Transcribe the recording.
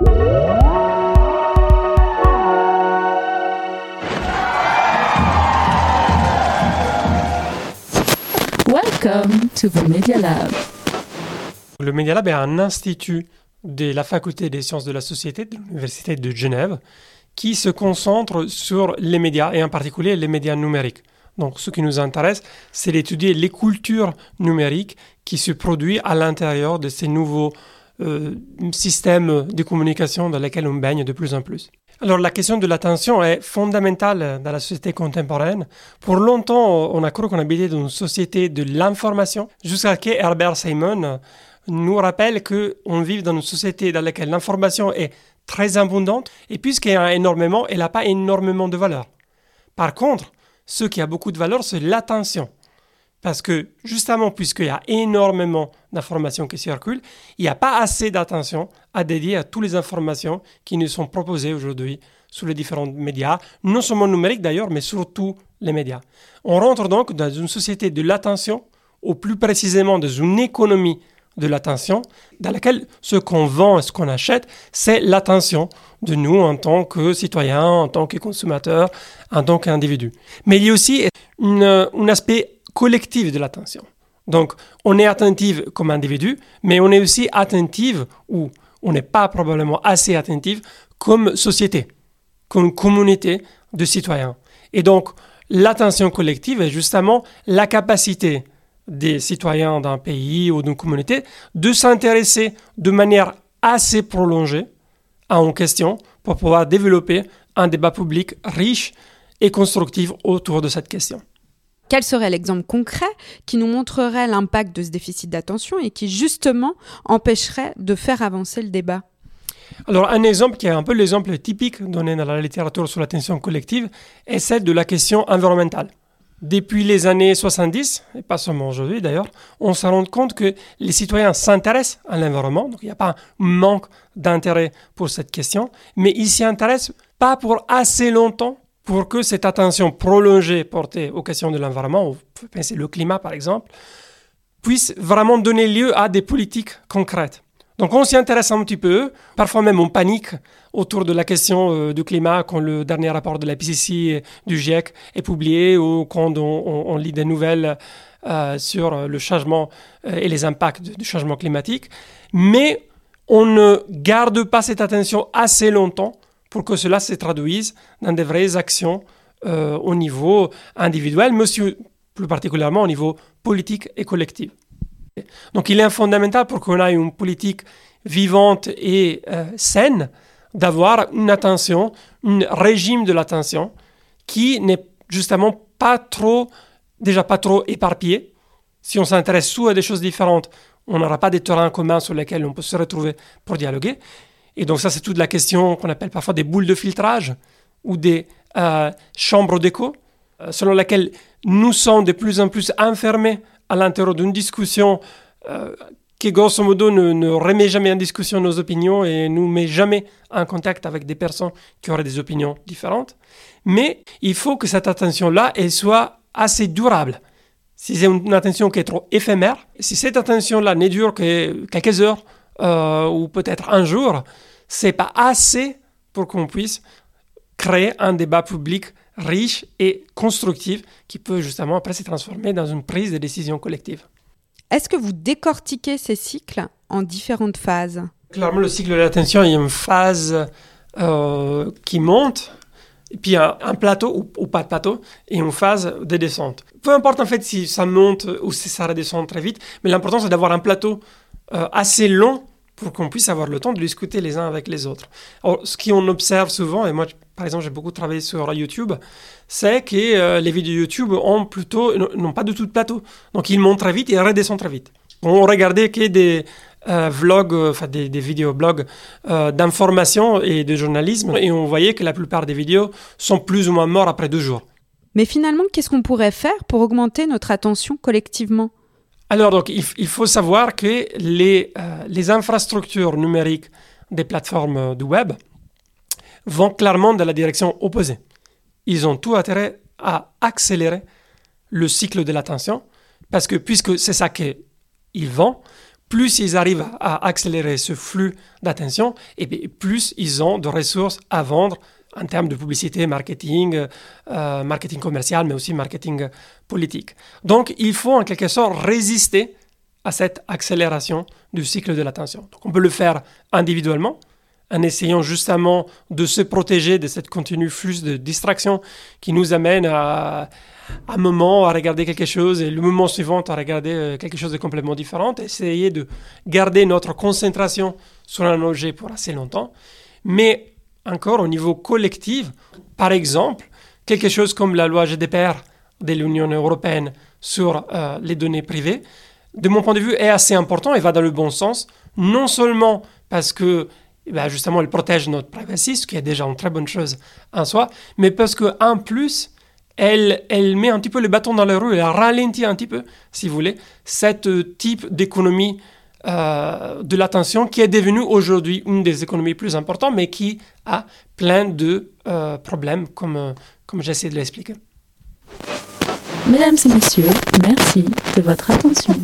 Welcome to the Media Lab. Le Media Lab est un institut de la faculté des sciences de la société de l'Université de Genève qui se concentre sur les médias et en particulier les médias numériques. Donc ce qui nous intéresse, c'est d'étudier les cultures numériques qui se produisent à l'intérieur de ces nouveaux euh, systèmes de communication dans lesquels on baigne de plus en plus. Alors la question de l'attention est fondamentale dans la société contemporaine. Pour longtemps, on a cru qu'on habitait dans une société de l'information, jusqu'à ce Herbert Simon nous rappelle qu'on vit dans une société dans laquelle l'information est très abondante, et en a énormément, elle n'a pas énormément de valeur. Par contre, ce qui a beaucoup de valeur, c'est l'attention. Parce que justement, puisqu'il y a énormément d'informations qui circulent, il n'y a pas assez d'attention à dédier à toutes les informations qui nous sont proposées aujourd'hui sur les différents médias, non seulement numériques d'ailleurs, mais surtout les médias. On rentre donc dans une société de l'attention, ou plus précisément dans une économie de l'attention, dans laquelle ce qu'on vend et ce qu'on achète, c'est l'attention de nous en tant que citoyens, en tant que consommateurs, en tant qu'individus. Mais il y a aussi un aspect collective de l'attention. Donc, on est attentif comme individu, mais on est aussi attentif, ou on n'est pas probablement assez attentif, comme société, comme communauté de citoyens. Et donc, l'attention collective est justement la capacité des citoyens d'un pays ou d'une communauté de s'intéresser de manière assez prolongée à une question pour pouvoir développer un débat public riche et constructif autour de cette question. Quel serait l'exemple concret qui nous montrerait l'impact de ce déficit d'attention et qui justement empêcherait de faire avancer le débat? Alors, un exemple qui est un peu l'exemple typique donné dans la littérature sur l'attention collective est celle de la question environnementale. Depuis les années 70, et pas seulement aujourd'hui d'ailleurs, on se rend compte que les citoyens s'intéressent à l'environnement, donc il n'y a pas un manque d'intérêt pour cette question, mais ils s'y intéressent pas pour assez longtemps pour que cette attention prolongée portée aux questions de l'environnement, penser le climat par exemple, puisse vraiment donner lieu à des politiques concrètes. Donc on s'y intéresse un petit peu, parfois même on panique autour de la question euh, du climat quand le dernier rapport de la PCC du GIEC est publié ou quand on, lit des nouvelles euh, sur le changement euh, et les impacts du changement climatique. Mais on ne garde pas cette attention assez longtemps pour que cela se traduise dans des vraies actions euh, au niveau individuel, mais aussi plus particulièrement au niveau politique et collectif. Donc il est fondamental pour qu'on ait une politique vivante et euh, saine d'avoir une attention, un régime de l'attention qui n'est justement pas trop, déjà pas trop éparpillé. Si on s'intéresse sous à des choses différentes, on n'aura pas des terrains communs sur lesquels on peut se retrouver pour dialoguer. Et donc ça, c'est toute la question qu'on appelle parfois des boules de filtrage ou des euh, chambres d'écho, euh, selon laquelle nous sommes de plus en plus enfermés à l'intérieur d'une discussion euh, qui, grosso modo, ne, remet jamais en discussion nos opinions et nous met jamais en contact avec des personnes qui auraient des opinions différentes. Mais il faut que cette attention-là, elle soit assez durable. Si c'est une attention qui est trop éphémère, si cette attention-là ne dure que quelques heures, euh, ou peut-être un jour, c'est pas assez pour qu'on puisse créer un débat public riche et constructif qui peut justement après se transformer dans une prise de décision collective. Est-ce que vous décortiquez ces cycles en différentes phases? Clairement, le cycle de l'attention, il y a une phase euh, qui monte, et puis un, un plateau ou, pas de plateau, et une phase de descente. Peu importe en fait si ça monte ou si ça redescend très vite, mais l'important c'est d'avoir un plateau euh, assez long pour qu'on puisse avoir le temps de discuter les uns avec les autres. Alors, ce qu'on observe souvent, et moi, par exemple, j'ai beaucoup travaillé sur YouTube, c'est que euh, les vidéos YouTube ont plutôt, n'ont pas du tout de plateau. Donc, ils montent très vite et redescendent très vite. On regardait que des euh, vlogs, enfin des, des vidéoblogs d'information et de journalisme, et on voyait que la plupart des vidéos sont plus ou moins mortes après deux jours. Mais finalement, qu'est-ce qu'on pourrait faire pour augmenter notre attention collectivement? Alors, donc, il, faut savoir que les, euh, infrastructures numériques des plateformes euh, du web vont clairement dans la direction opposée. Ils ont tout intérêt à accélérer le cycle de l'attention, parce que puisque c'est ça qu'ils vendent, plus ils arrivent à accélérer ce flux d'attention, et plus ils ont de ressources à vendre en termes de publicité, marketing, euh, marketing commercial, mais aussi marketing politique. Donc, il faut en quelque sorte résister à cette accélération du cycle de l'attention. Donc, on peut le faire individuellement, en essayant justement de se protéger de cette continue flux de distraction qui nous amène à, un moment à regarder quelque chose et le moment suivant à regarder euh, quelque chose de complètement différent, essayer de garder notre concentration sur un objet pour assez longtemps. Mais encore au niveau collectif, par exemple, quelque chose comme la loi GDPR de l'Union européenne sur euh, les données privées, de mon point de vue, est assez important et va dans le bon sens, non seulement parce que ben, justement elle protège notre privacy, ce qui est déjà une très bonne chose en soi, mais parce qu'en plus, elle, elle met un petit peu les bâtons dans les roues, elle ralentit un petit peu, si vous voulez, cette type d'économie euh, de l'attention qui est devenue aujourd'hui une des économies plus importantes, mais qui a plein de euh, problèmes, comme, euh, comme j'essaie de l'expliquer. Mesdames et messieurs, merci de votre attention.